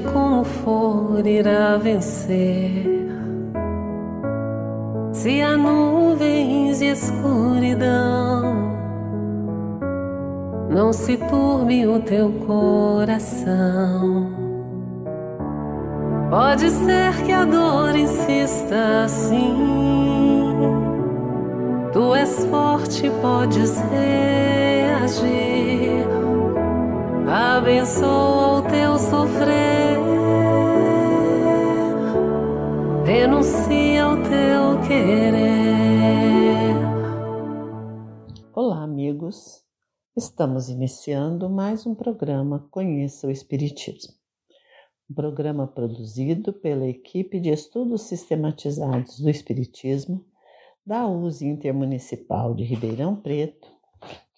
Como for, irá vencer. Se há nuvens e escuridão, não se turbe o teu coração. Pode ser que a dor insista assim. Tu és forte, podes reagir. Abençoa o teu sofrer. Renuncia ao teu querer. Olá, amigos. Estamos iniciando mais um programa Conheça o Espiritismo. Um programa produzido pela equipe de estudos sistematizados do Espiritismo da USE Intermunicipal de Ribeirão Preto,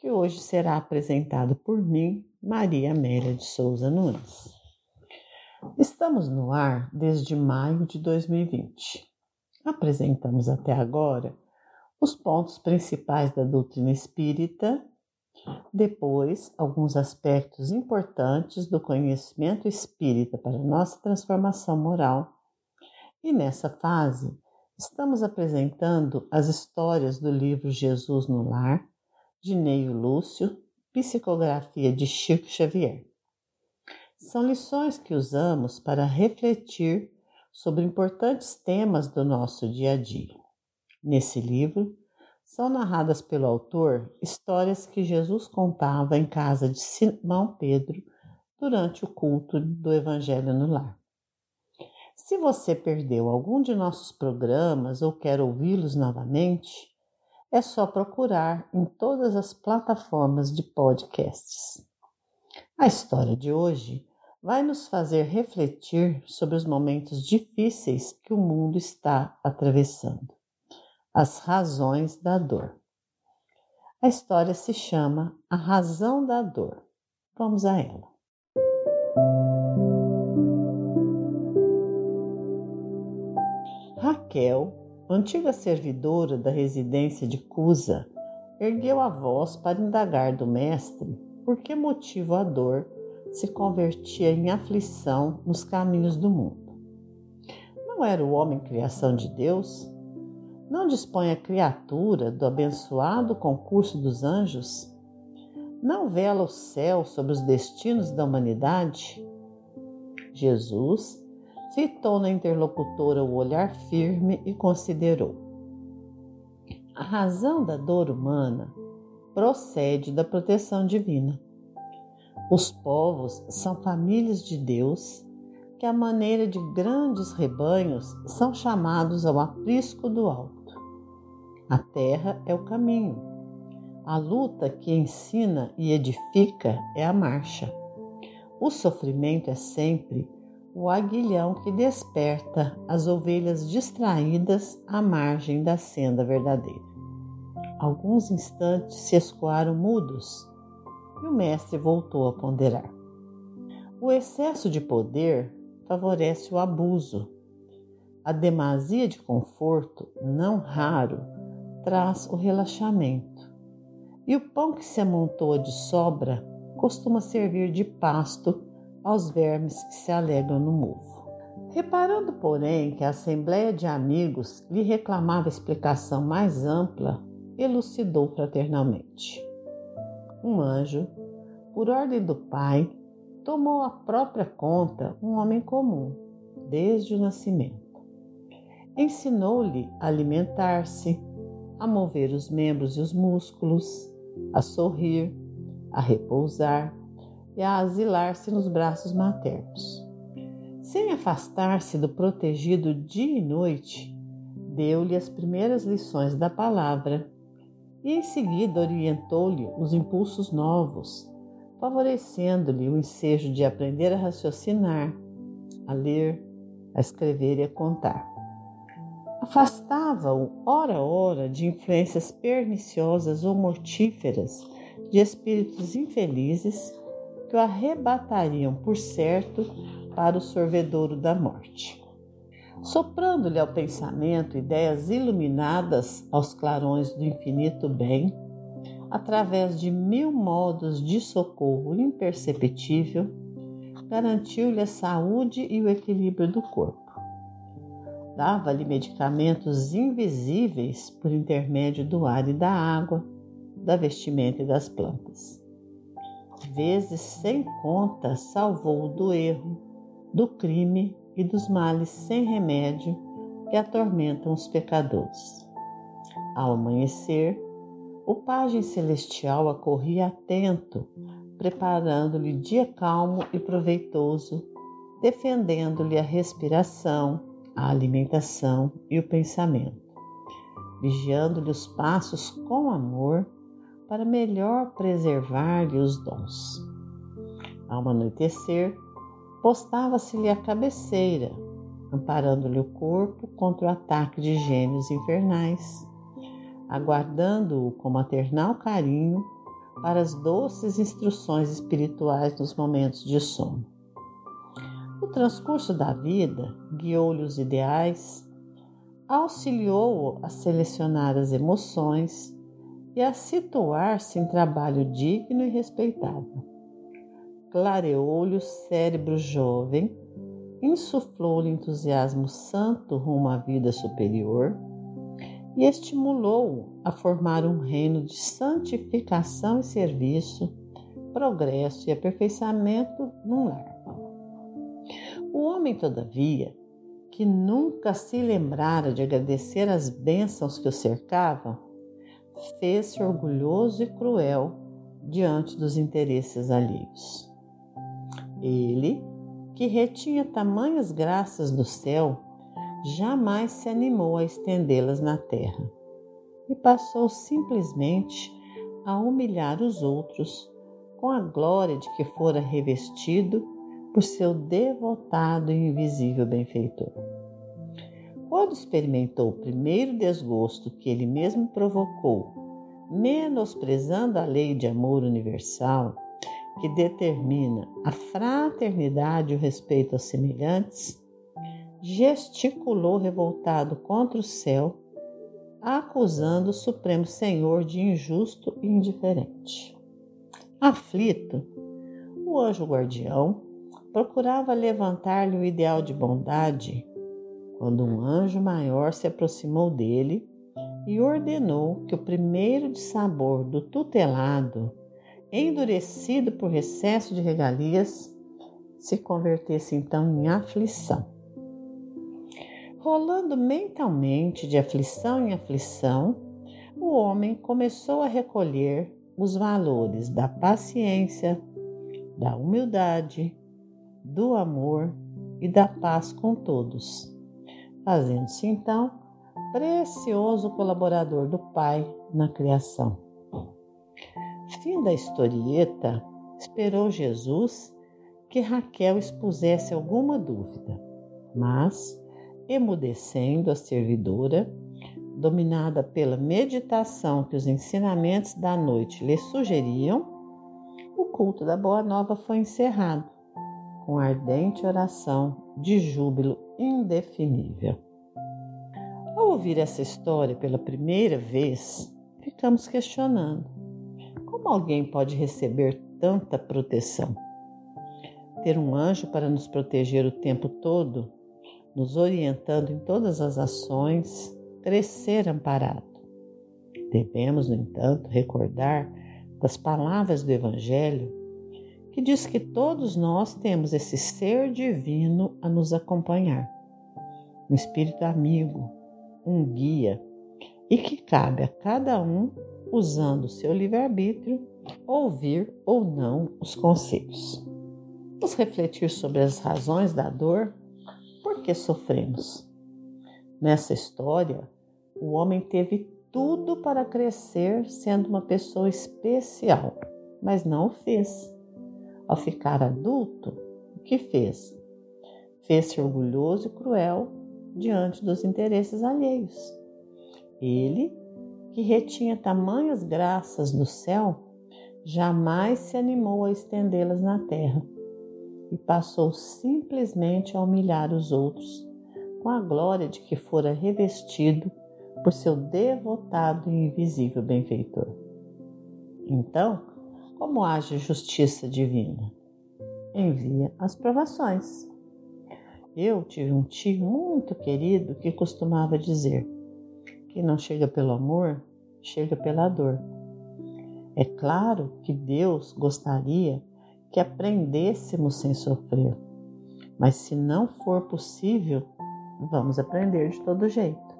que hoje será apresentado por mim, Maria Amélia de Souza Nunes. Estamos no ar desde maio de 2020. Apresentamos até agora os pontos principais da doutrina espírita, depois alguns aspectos importantes do conhecimento espírita para nossa transformação moral, e nessa fase Estamos apresentando as histórias do livro Jesus no Lar, de Neio Lúcio, psicografia de Chico Xavier. São lições que usamos para refletir sobre importantes temas do nosso dia a dia. Nesse livro, são narradas pelo autor histórias que Jesus contava em casa de Simão Pedro durante o culto do Evangelho no Lar. Se você perdeu algum de nossos programas ou quer ouvi-los novamente, é só procurar em todas as plataformas de podcasts. A história de hoje vai nos fazer refletir sobre os momentos difíceis que o mundo está atravessando. As razões da dor. A história se chama A Razão da Dor. Vamos a ela. Raquel, antiga servidora da residência de Cusa, ergueu a voz para indagar do mestre por que motivo a dor se convertia em aflição nos caminhos do mundo. Não era o homem criação de Deus? Não dispõe a criatura do abençoado concurso dos anjos? Não vela o céu sobre os destinos da humanidade? Jesus fitou na interlocutora o olhar firme e considerou. A razão da dor humana procede da proteção divina. Os povos são famílias de Deus que, à maneira de grandes rebanhos, são chamados ao aprisco do alto. A terra é o caminho. A luta que ensina e edifica é a marcha. O sofrimento é sempre o aguilhão que desperta as ovelhas distraídas à margem da senda verdadeira. Alguns instantes se escoaram mudos e o mestre voltou a ponderar. O excesso de poder favorece o abuso. A demasia de conforto, não raro, traz o relaxamento. E o pão que se amontoa de sobra costuma servir de pasto aos vermes que se alegram no mofo. Reparando, porém, que a Assembleia de Amigos lhe reclamava explicação mais ampla, elucidou fraternalmente. Um anjo, por ordem do Pai, tomou à própria conta um homem comum, desde o nascimento. Ensinou-lhe a alimentar-se, a mover os membros e os músculos, a sorrir, a repousar, e a asilar-se nos braços maternos. Sem afastar-se do protegido dia e noite, deu-lhe as primeiras lições da palavra e em seguida orientou-lhe os impulsos novos, favorecendo-lhe o ensejo de aprender a raciocinar, a ler, a escrever e a contar. Afastava-o, ora ora, de influências perniciosas ou mortíferas de espíritos infelizes que o arrebatariam, por certo, para o sorvedouro da morte. Soprando-lhe ao pensamento ideias iluminadas aos clarões do infinito bem, através de mil modos de socorro imperceptível, garantiu-lhe a saúde e o equilíbrio do corpo. Dava-lhe medicamentos invisíveis por intermédio do ar e da água, da vestimenta e das plantas. Vezes sem conta salvou-o do erro, do crime e dos males sem remédio que atormentam os pecadores. Ao amanhecer, o pajem celestial acorria atento, preparando-lhe dia calmo e proveitoso, defendendo-lhe a respiração, a alimentação e o pensamento, vigiando-lhe os passos com amor para melhor preservar-lhe os dons. Ao anoitecer, postava-se-lhe a cabeceira, amparando-lhe o corpo contra o ataque de gênios infernais, aguardando-o com maternal carinho para as doces instruções espirituais nos momentos de sono. O transcurso da vida guiou-lhe os ideais, auxiliou-o a selecionar as emoções e a situar-se em trabalho digno e respeitável. Clareou-lhe o cérebro jovem, insuflou-lhe entusiasmo santo rumo à vida superior e estimulou-o a formar um reino de santificação e serviço, progresso e aperfeiçoamento num lar. O homem, todavia, que nunca se lembrara de agradecer as bênçãos que o cercavam, fez-se orgulhoso e cruel diante dos interesses alheios. Ele, que retinha tamanhas graças do céu, jamais se animou a estendê-las na terra e passou simplesmente a humilhar os outros com a glória de que fora revestido por seu devotado e invisível benfeitor. Quando experimentou o primeiro desgosto que ele mesmo provocou, menosprezando a lei de amor universal que determina a fraternidade e o respeito aos semelhantes, gesticulou revoltado contra o céu, acusando o Supremo Senhor de injusto e indiferente. Aflito, o anjo guardião procurava levantar-lhe o ideal de bondade quando um anjo maior se aproximou dele e ordenou que o primeiro de sabor do tutelado, endurecido por excesso de regalias, se convertesse então em aflição. Rolando mentalmente de aflição em aflição, o homem começou a recolher os valores da paciência, da humildade, do amor e da paz com todos fazendo-se então precioso colaborador do Pai na criação. Fim da historieta, esperou Jesus que Raquel expusesse alguma dúvida, mas, emudecendo a servidora, dominada pela meditação que os ensinamentos da noite lhe sugeriam, o culto da Boa Nova foi encerrado com ardente oração de júbilo indefinível. Ao ouvir essa história pela primeira vez, ficamos questionando: como alguém pode receber tanta proteção? Ter um anjo para nos proteger o tempo todo, nos orientando em todas as ações, crescer amparado. Devemos, no entanto, recordar das palavras do Evangelho que diz que todos nós temos esse ser divino a nos acompanhar, um espírito amigo, um guia, e que cabe a cada um, usando seu livre-arbítrio, ouvir ou não os conselhos. Vamos refletir sobre as razões da dor, por que sofremos. Nessa história, o homem teve tudo para crescer sendo uma pessoa especial, mas não o fez. Ao ficar adulto, o que fez? Fez-se orgulhoso e cruel diante dos interesses alheios. Ele, que retinha tamanhas graças no céu, jamais se animou a estendê-las na terra e passou simplesmente a humilhar os outros, com a glória de que fora revestido por seu devotado e invisível benfeitor. Então, como age a justiça divina? Envia as provações. Eu tive um tio muito querido que costumava dizer: quem não chega pelo amor, chega pela dor. É claro que Deus gostaria que aprendêssemos sem sofrer, mas se não for possível, vamos aprender de todo jeito.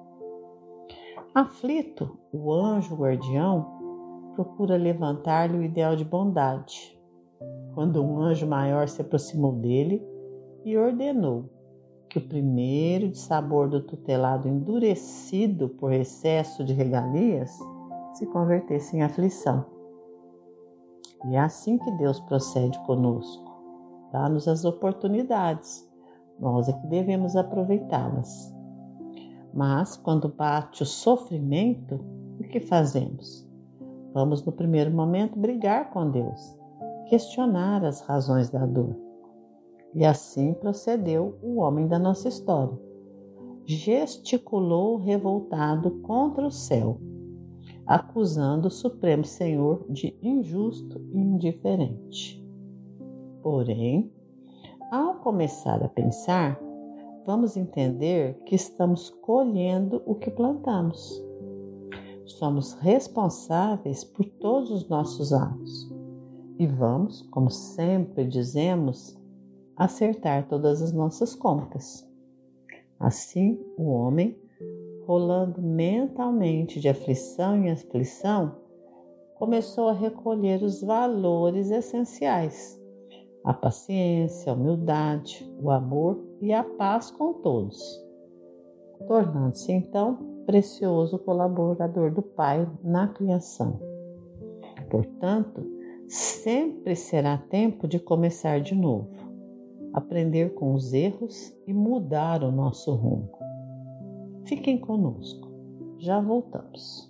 Aflito, o anjo guardião procura levantar-lhe o ideal de bondade. Quando um anjo maior se aproximou dele e ordenou que o primeiro de sabor do tutelado endurecido por excesso de regalias se convertesse em aflição. E é assim que Deus procede conosco. Dá-nos as oportunidades, nós é que devemos aproveitá-las. Mas quando bate o sofrimento, o que fazemos? Vamos no primeiro momento brigar com Deus, questionar as razões da dor. E assim procedeu o homem da nossa história. Gesticulou revoltado contra o céu, acusando o Supremo Senhor de injusto e indiferente. Porém, ao começar a pensar, vamos entender que estamos colhendo o que plantamos. Somos responsáveis por todos os nossos atos e vamos, como sempre dizemos, acertar todas as nossas contas. Assim, o homem, rolando mentalmente de aflição em aflição, começou a recolher os valores essenciais a paciência, a humildade, o amor e a paz com todos, tornando-se então precioso colaborador do Pai na criação. Portanto, sempre será tempo de começar de novo, aprender com os erros e mudar o nosso rumo. Fiquem conosco, já voltamos.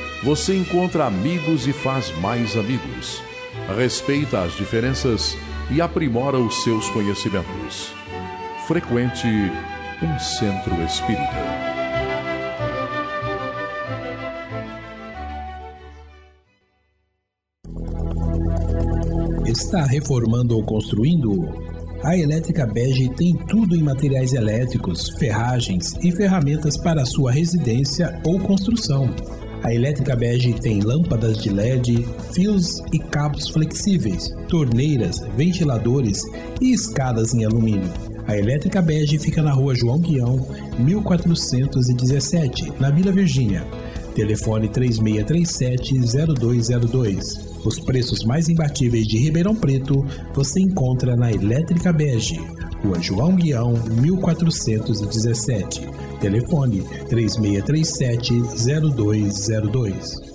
você encontra amigos e faz mais amigos. Respeita as diferenças e aprimora os seus conhecimentos. Frequente um centro espírita. Está reformando ou construindo? A Elétrica Bege tem tudo em materiais elétricos, ferragens e ferramentas para sua residência ou construção a Elétrica Bege tem lâmpadas de LED, fios e cabos flexíveis, torneiras, ventiladores e escadas em alumínio. A Elétrica Bege fica na rua João Guião, 1417, na Vila Virgínia. Telefone 3637-0202. Os preços mais imbatíveis de Ribeirão Preto você encontra na Elétrica Bege, Rua João Guião, 1417. Telefone 3637-0202.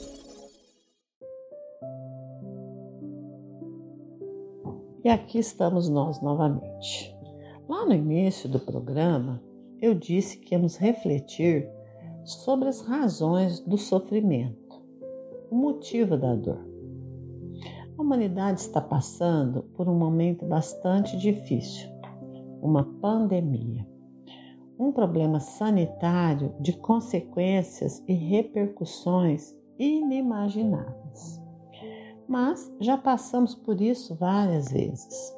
E aqui estamos nós novamente. Lá no início do programa, eu disse que íamos refletir sobre as razões do sofrimento, o motivo da dor. A humanidade está passando por um momento bastante difícil, uma pandemia um problema sanitário de consequências e repercussões inimagináveis. mas já passamos por isso várias vezes.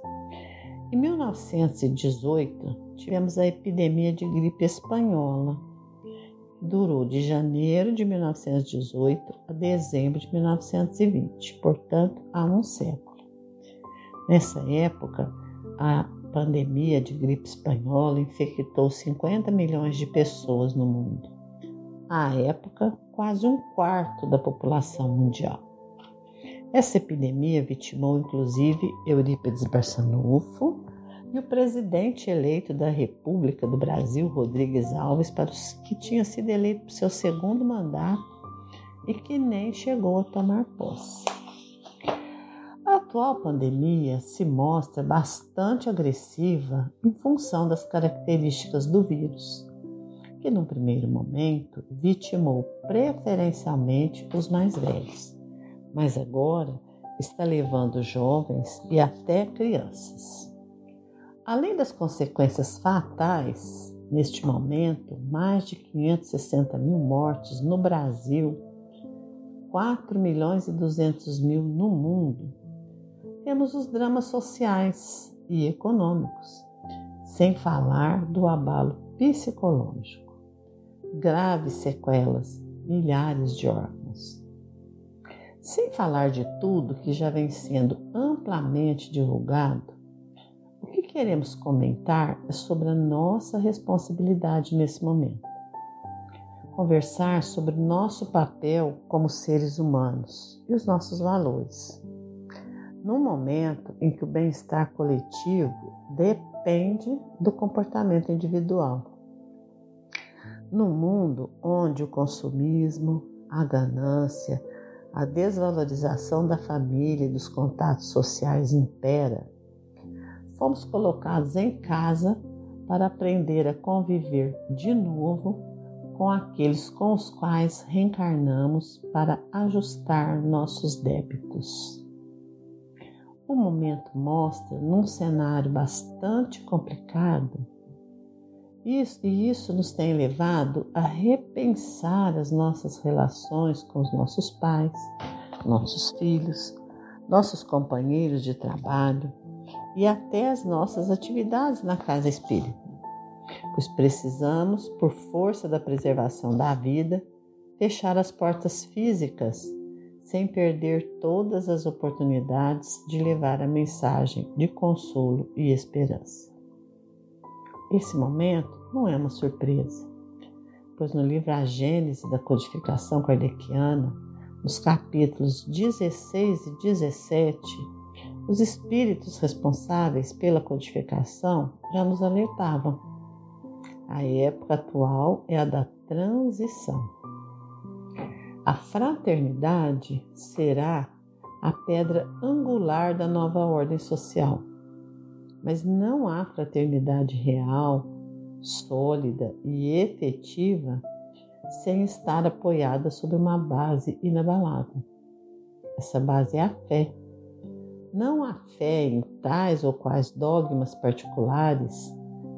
Em 1918, tivemos a epidemia de gripe espanhola. Durou de janeiro de 1918 a dezembro de 1920, portanto, há um século. Nessa época, a pandemia de gripe espanhola infectou 50 milhões de pessoas no mundo. À época, quase um quarto da população mundial. Essa epidemia vitimou inclusive Eurípides Barçanufo e o presidente eleito da República do Brasil, Rodrigues Alves, para os que tinha sido eleito para o seu segundo mandato e que nem chegou a tomar posse. A atual pandemia se mostra bastante agressiva em função das características do vírus, que num primeiro momento vitimou preferencialmente os mais velhos mas agora está levando jovens e até crianças. Além das consequências fatais, neste momento, mais de 560 mil mortes no Brasil, 4 milhões e 200 mil no mundo, temos os dramas sociais e econômicos, sem falar do abalo psicológico, graves sequelas, milhares de órgãos. Sem falar de tudo que já vem sendo amplamente divulgado, queremos comentar é sobre a nossa responsabilidade nesse momento. Conversar sobre nosso papel como seres humanos e os nossos valores. Num momento em que o bem-estar coletivo depende do comportamento individual. Num mundo onde o consumismo, a ganância, a desvalorização da família e dos contatos sociais impera, fomos colocados em casa para aprender a conviver de novo com aqueles com os quais reencarnamos para ajustar nossos débitos. O momento mostra, num cenário bastante complicado, isso, e isso nos tem levado a repensar as nossas relações com os nossos pais, nossos filhos, nossos companheiros de trabalho e até as nossas atividades na casa espírita, pois precisamos, por força da preservação da vida, fechar as portas físicas sem perder todas as oportunidades de levar a mensagem de consolo e esperança. Esse momento não é uma surpresa, pois no livro A Gênese da Codificação Kardeciana, nos capítulos 16 e 17, os espíritos responsáveis pela codificação já nos alertavam. A época atual é a da transição. A fraternidade será a pedra angular da nova ordem social. Mas não há fraternidade real sólida e efetiva sem estar apoiada sobre uma base inabalável. Essa base é a fé. Não a fé em tais ou quais dogmas particulares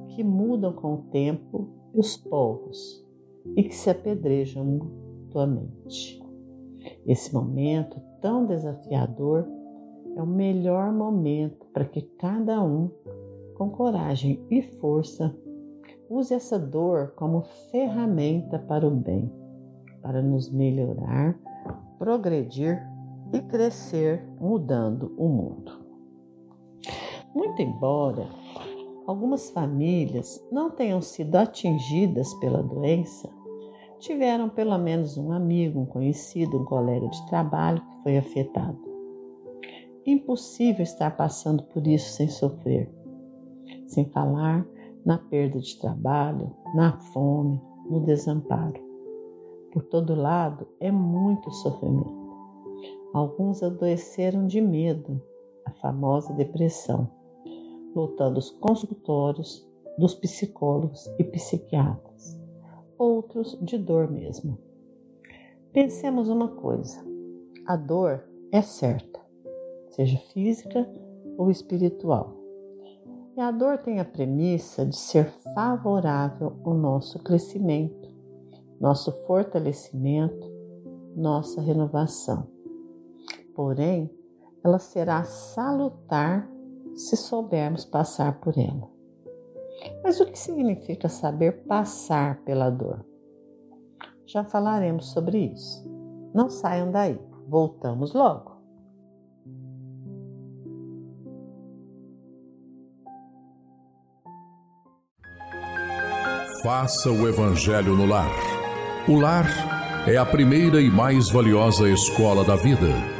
que mudam com o tempo e os povos e que se apedrejam mutuamente. Esse momento tão desafiador é o melhor momento para que cada um, com coragem e força, Use essa dor como ferramenta para o bem, para nos melhorar, progredir e crescer mudando o mundo. Muito embora algumas famílias não tenham sido atingidas pela doença, tiveram pelo menos um amigo, um conhecido, um colega de trabalho que foi afetado. Impossível estar passando por isso sem sofrer, sem falar na perda de trabalho, na fome, no desamparo. Por todo lado é muito sofrimento. Alguns adoeceram de medo, a famosa depressão, lotando os consultórios dos psicólogos e psiquiatras, outros de dor mesmo. Pensemos uma coisa: a dor é certa, seja física ou espiritual. E a dor tem a premissa de ser favorável ao nosso crescimento, nosso fortalecimento, nossa renovação. Porém, ela será salutar se soubermos passar por ela. Mas o que significa saber passar pela dor? Já falaremos sobre isso. Não saiam daí, voltamos logo. Faça o Evangelho no lar. O lar é a primeira e mais valiosa escola da vida.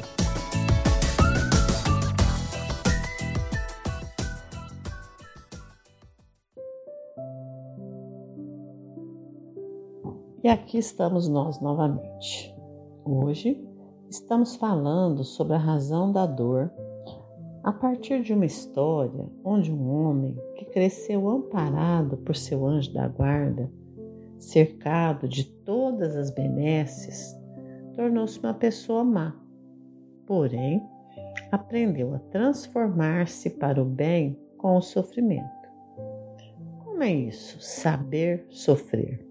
E aqui estamos nós novamente. Hoje estamos falando sobre a razão da dor a partir de uma história onde um homem que cresceu amparado por seu anjo da guarda, cercado de todas as benesses, tornou-se uma pessoa má. Porém, aprendeu a transformar-se para o bem com o sofrimento. Como é isso? Saber sofrer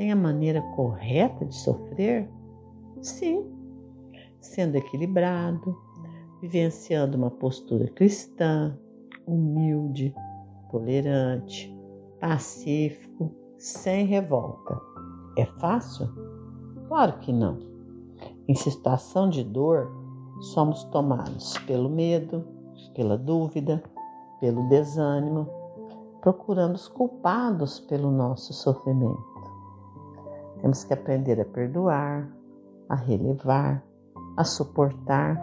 tem a maneira correta de sofrer? Sim, sendo equilibrado, vivenciando uma postura cristã, humilde, tolerante, pacífico, sem revolta. É fácil? Claro que não. Em situação de dor, somos tomados pelo medo, pela dúvida, pelo desânimo, procurando os culpados pelo nosso sofrimento. Temos que aprender a perdoar, a relevar, a suportar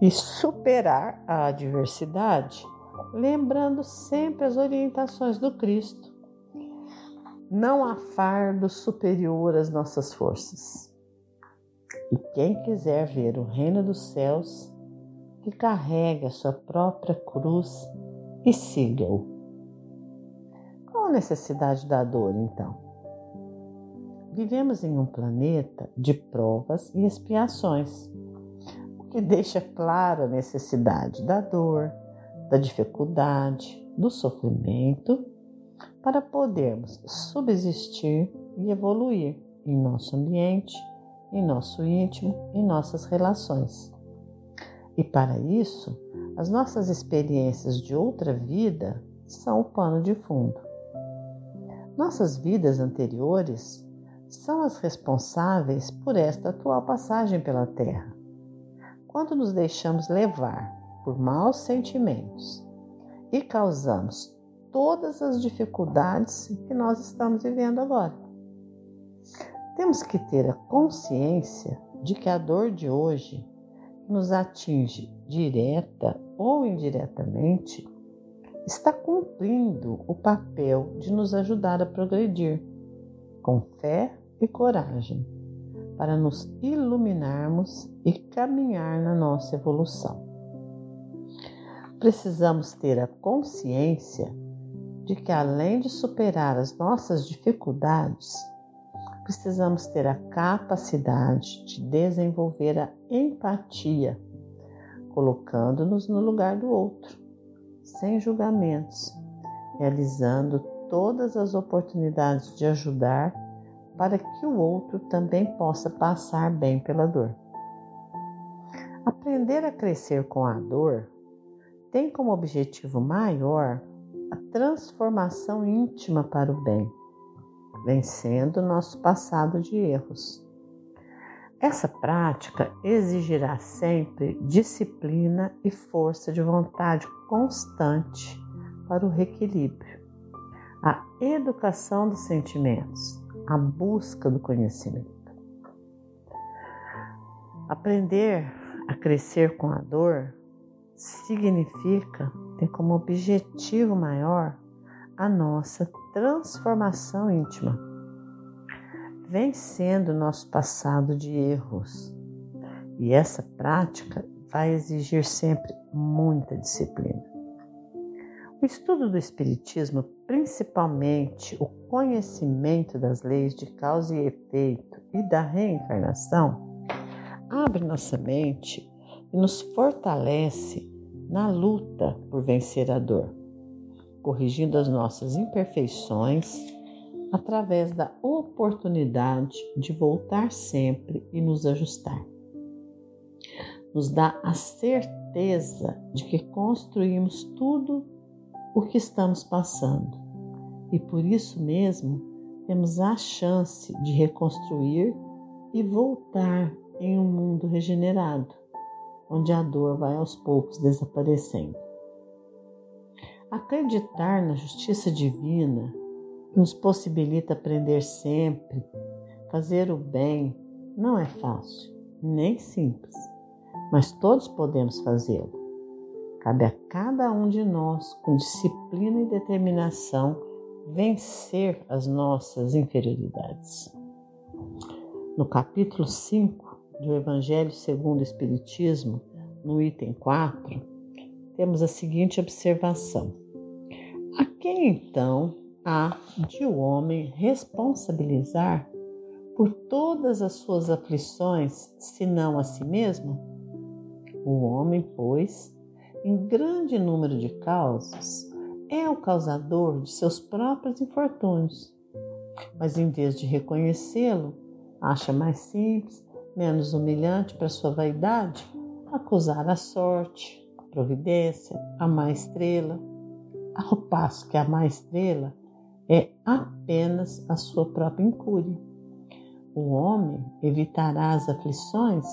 e superar a adversidade, lembrando sempre as orientações do Cristo. Não há fardo superior às nossas forças. E quem quiser ver o reino dos céus, que carregue a sua própria cruz e siga-o. Qual a necessidade da dor, então? Vivemos em um planeta de provas e expiações, o que deixa clara a necessidade da dor, da dificuldade, do sofrimento, para podermos subsistir e evoluir em nosso ambiente, em nosso íntimo, em nossas relações. E para isso, as nossas experiências de outra vida são o pano de fundo. Nossas vidas anteriores são as responsáveis por esta atual passagem pela Terra. Quando nos deixamos levar por maus sentimentos e causamos todas as dificuldades que nós estamos vivendo agora. Temos que ter a consciência de que a dor de hoje nos atinge direta ou indiretamente está cumprindo o papel de nos ajudar a progredir com fé e coragem para nos iluminarmos e caminhar na nossa evolução. Precisamos ter a consciência de que, além de superar as nossas dificuldades, precisamos ter a capacidade de desenvolver a empatia colocando-nos no lugar do outro, sem julgamentos, realizando todas as oportunidades de ajudar para que o outro também possa passar bem pela dor. Aprender a crescer com a dor tem como objetivo maior a transformação íntima para o bem, vencendo nosso passado de erros. Essa prática exigirá sempre disciplina e força de vontade constante para o reequilíbrio, educação dos sentimentos, a busca do conhecimento. Aprender a crescer com a dor significa ter como objetivo maior a nossa transformação íntima, vencendo nosso passado de erros. E essa prática vai exigir sempre muita disciplina. O estudo do Espiritismo, principalmente o conhecimento das leis de causa e efeito e da reencarnação, abre nossa mente e nos fortalece na luta por vencer a dor, corrigindo as nossas imperfeições através da oportunidade de voltar sempre e nos ajustar. Nos dá a certeza de que construímos tudo o que estamos passando e por isso mesmo temos a chance de reconstruir e voltar em um mundo regenerado, onde a dor vai aos poucos desaparecendo. Acreditar na justiça divina nos possibilita aprender sempre, fazer o bem, não é fácil, nem simples, mas todos podemos fazê-lo. Cabe a cada um de nós, com disciplina e determinação, vencer as nossas inferioridades. No capítulo 5 do Evangelho segundo o Espiritismo, no item 4, temos a seguinte observação: A quem então há de o homem responsabilizar por todas as suas aflições, senão a si mesmo? O homem, pois, em grande número de causas, é o causador de seus próprios infortúnios. Mas em vez de reconhecê-lo, acha mais simples, menos humilhante para sua vaidade acusar a sorte, a providência, a má estrela, ao passo que a má estrela é apenas a sua própria incúria. O homem evitará as aflições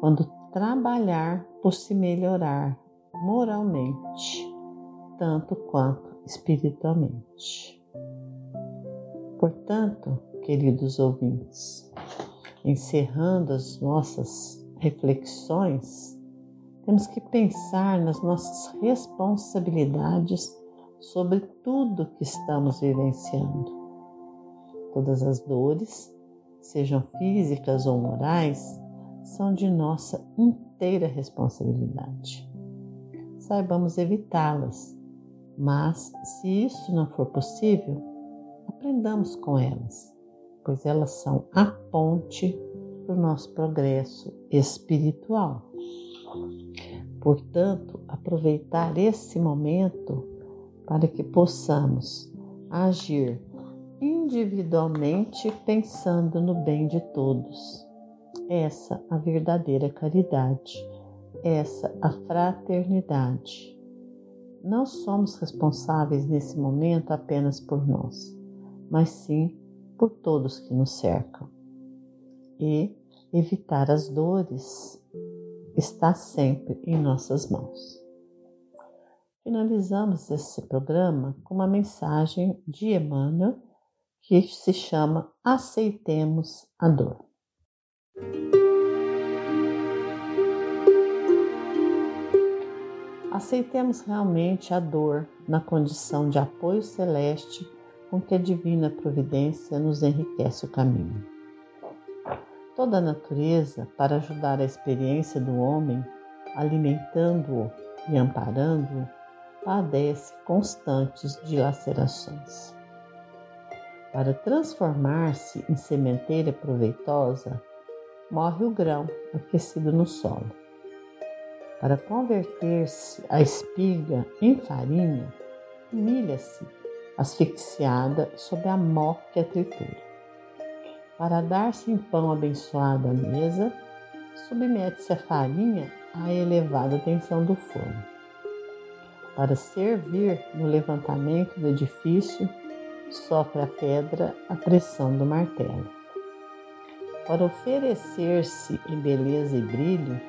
quando trabalhar por se melhorar moralmente, tanto quanto espiritualmente. Portanto, queridos ouvintes, encerrando as nossas reflexões, temos que pensar nas nossas responsabilidades sobre tudo que estamos vivenciando. Todas as dores, sejam físicas ou morais, são de nossa inteira responsabilidade. Saibamos evitá-las, mas se isso não for possível, aprendamos com elas, pois elas são a ponte para o nosso progresso espiritual. Portanto, aproveitar esse momento para que possamos agir individualmente pensando no bem de todos. Essa a verdadeira caridade, essa a fraternidade. Não somos responsáveis nesse momento apenas por nós, mas sim por todos que nos cercam. E evitar as dores está sempre em nossas mãos. Finalizamos esse programa com uma mensagem de Emmanuel que se chama Aceitemos a Dor. Aceitemos realmente a dor na condição de apoio celeste com que a divina providência nos enriquece o caminho. Toda a natureza, para ajudar a experiência do homem, alimentando-o e amparando-o, padece constantes dilacerações. Para transformar-se em sementeira proveitosa, morre o grão aquecido no solo. Para converter-se a espiga em farinha, humilha-se, asfixiada sob a mó que a tritura. Para dar-se em pão abençoado à mesa, submete-se a farinha à elevada tensão do forno. Para servir no levantamento do edifício, sofre a pedra a pressão do martelo. Para oferecer-se em beleza e brilho,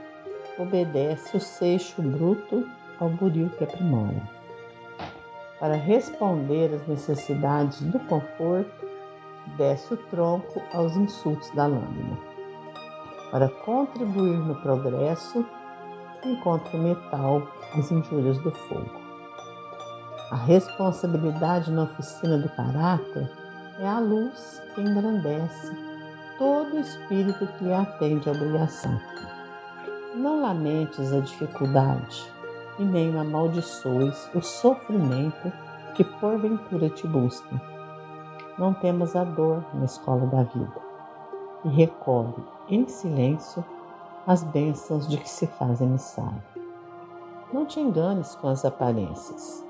obedece o seixo bruto ao buril que aprimora. Para responder às necessidades do conforto, desce o tronco aos insultos da lâmina. Para contribuir no progresso, encontra o metal às injúrias do fogo. A responsabilidade na oficina do caráter é a luz que engrandece todo espírito que lhe atende à obrigação. Não lamentes a dificuldade e nem amaldiçoes o sofrimento que porventura te busca. Não temos a dor na escola da vida e recolhe em silêncio as bênçãos de que se faz emissário. Não te enganes com as aparências.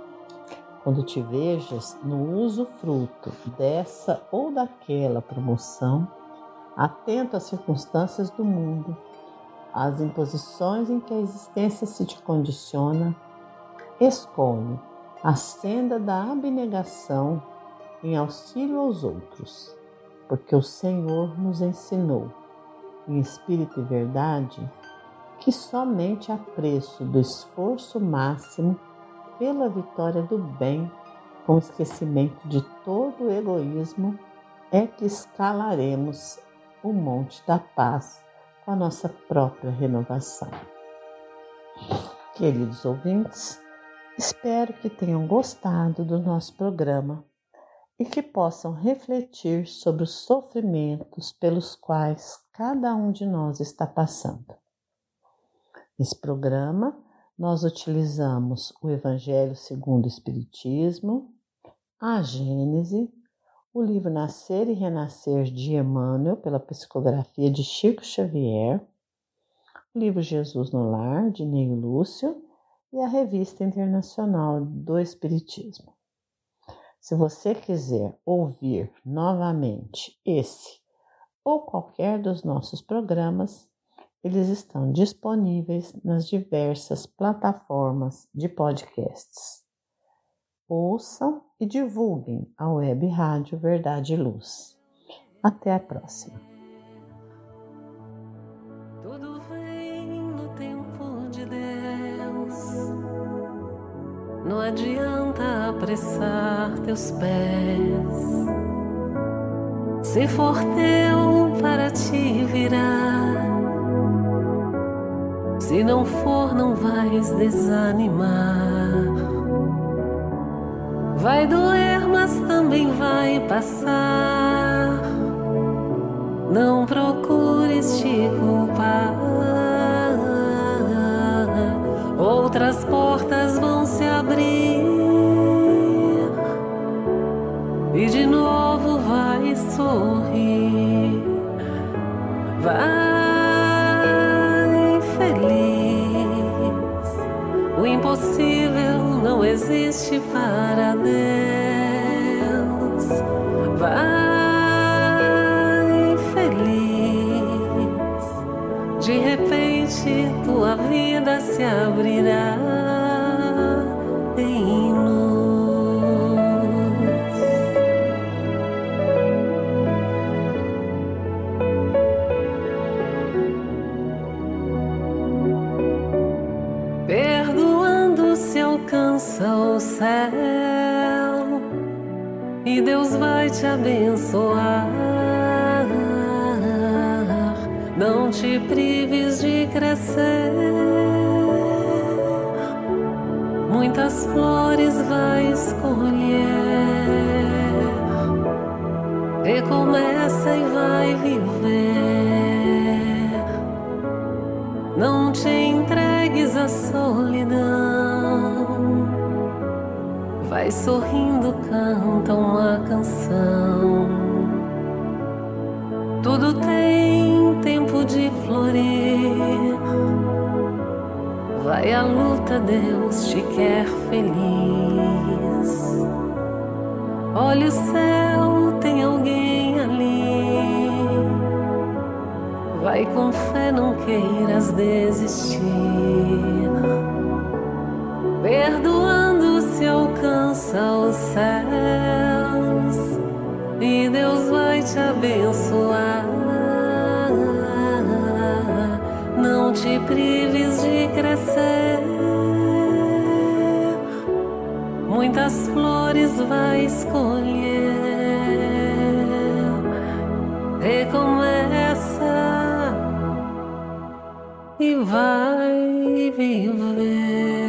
Quando te vejas no uso fruto dessa ou daquela promoção, atento às circunstâncias do mundo, às imposições em que a existência se te condiciona, escolhe a senda da abnegação em auxílio aos outros, porque o Senhor nos ensinou, em espírito e verdade, que somente a preço do esforço máximo pela vitória do bem, com esquecimento de todo o egoísmo, é que escalaremos o monte da paz a nossa própria renovação. Queridos ouvintes, espero que tenham gostado do nosso programa e que possam refletir sobre os sofrimentos pelos quais cada um de nós está passando. Nesse programa, nós utilizamos o Evangelho segundo o Espiritismo, a Gênese, o livro Nascer e Renascer de Emmanuel, pela psicografia de Chico Xavier, o livro Jesus no Lar, de Neio Lúcio, e a Revista Internacional do Espiritismo. Se você quiser ouvir novamente esse ou qualquer dos nossos programas, eles estão disponíveis nas diversas plataformas de podcasts. Ouçam e divulguem a web rádio Verdade e Luz. Até a próxima. Tudo vem no tempo de Deus. Não adianta apressar teus pés. Se for teu para te virar se não for, não vais desanimar. Vai doer, mas também vai passar. Não procures te culpar. Outras portas vão se abrir. E de novo vai sorrir. Vai existe para Deus. Vai feliz, de repente tua vida se abrirá. Deus vai te abençoar. Não te prives de crescer, muitas flores vais colher. Recomeça e vai viver. Não te entregues à solidão vai sorrindo, canta uma canção. Tudo tem tempo de florir. Vai à luta, Deus te quer feliz. Olha o céu, tem alguém ali. Vai com fé, não queiras desistir. Perdoando se alcança os céus e Deus vai te abençoar. Não te prives de crescer. Muitas flores vai escolher. Recomeça e vai viver.